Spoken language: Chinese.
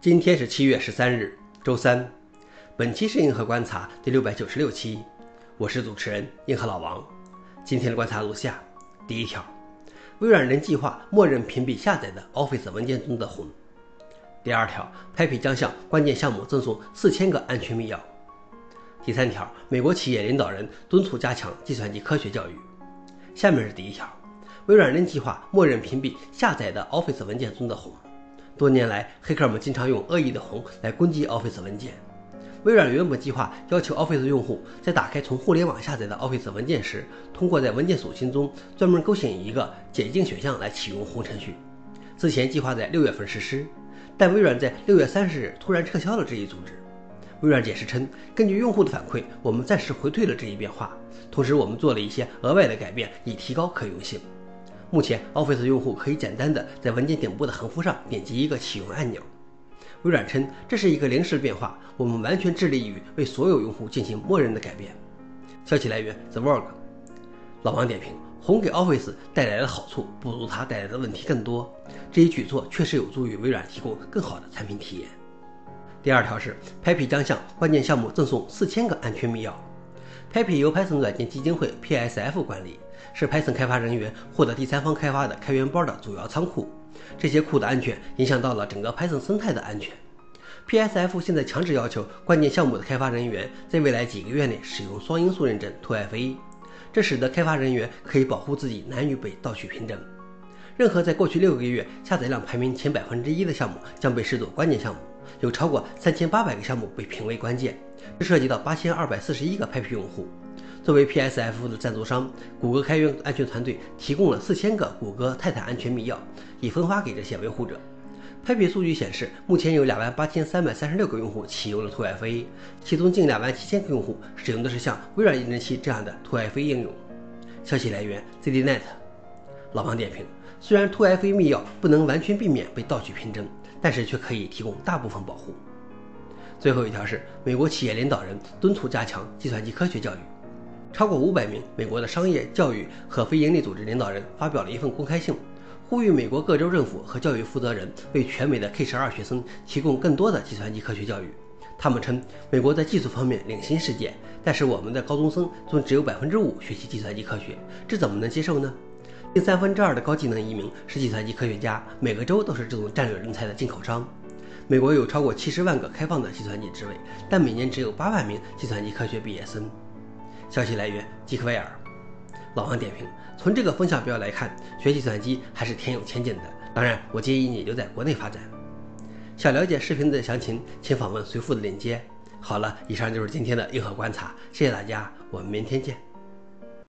今天是七月十三日，周三。本期是硬核观察第六百九十六期，我是主持人硬核老王。今天的观察如下：第一条，微软仍计划默认屏蔽下载的 Office 文件中的红。第二条，Papi 将向关键项目赠送四千个安全密钥。第三条，美国企业领导人敦促加强计算机科学教育。下面是第一条，微软仍计划默认屏蔽下载的 Office 文件中的红。多年来，黑客们经常用恶意的红来攻击 Office 文件。微软原本计划要求 Office 用户在打开从互联网下载的 Office 文件时，通过在文件属性中专门勾选一个解禁选项来启用红程序。之前计划在六月份实施，但微软在六月三十日突然撤销了这一组织。微软解释称，根据用户的反馈，我们暂时回退了这一变化，同时我们做了一些额外的改变以提高可用性。目前，Office 用户可以简单的在文件顶部的横幅上点击一个启用按钮。微软称这是一个临时变化，我们完全致力于为所有用户进行默认的改变。消息来源：The Work。老王点评：红给 Office 带来的好处不如它带来的问题更多。这一举措确实有助于微软提供更好的产品体验。第二条是，Papi 将向关键项目赠送四千个安全密钥。Papi 由 Python 软件基金会 （PSF） 管理。是 Python 开发人员获得第三方开发的开源包的主要仓库。这些库的安全影响到了整个 Python 生态的安全。PSF 现在强制要求关键项目的开发人员在未来几个月内使用双因素认证 tof 一这使得开发人员可以保护自己难于被盗取凭证。任何在过去六个月下载量排名前百分之一的项目将被视作关键项目，有超过三千八百个项目被评为关键，这涉及到八千二百四十一个 PAP 用户。作为 PSF 的赞助商，谷歌开源安全团队提供了四千个谷歌泰坦安全密钥，已分发给这些维护者。PAP 数据显示，目前有两万八千三百三十六个用户启用了 2FA，其中近两万七千个用户使用的是像微软验证器这样的 2FA 应用。消息来源：ZDNet。老王点评：虽然 2FA 密钥不能完全避免被盗取凭证，但是却可以提供大部分保护。最后一条是，美国企业领导人敦促加强计算机科学教育。超过五百名美国的商业、教育和非营利组织领导人发表了一份公开信，呼吁美国各州政府和教育负责人为全美的 K-12 学生提供更多的计算机科学教育。他们称，美国在技术方面领先世界，但是我们的高中生中只有百分之五学习计算机科学，这怎么能接受呢？近三分之二的高技能移民是计算机科学家，每个州都是这种战略人才的进口商。美国有超过七十万个开放的计算机职位，但每年只有八万名计算机科学毕业生。消息来源：吉克威尔。老王点评：从这个风向标来看，学计算机还是挺有前景的。当然，我建议你留在国内发展。想了解视频的详情，请访问随附的链接。好了，以上就是今天的硬核观察，谢谢大家，我们明天见。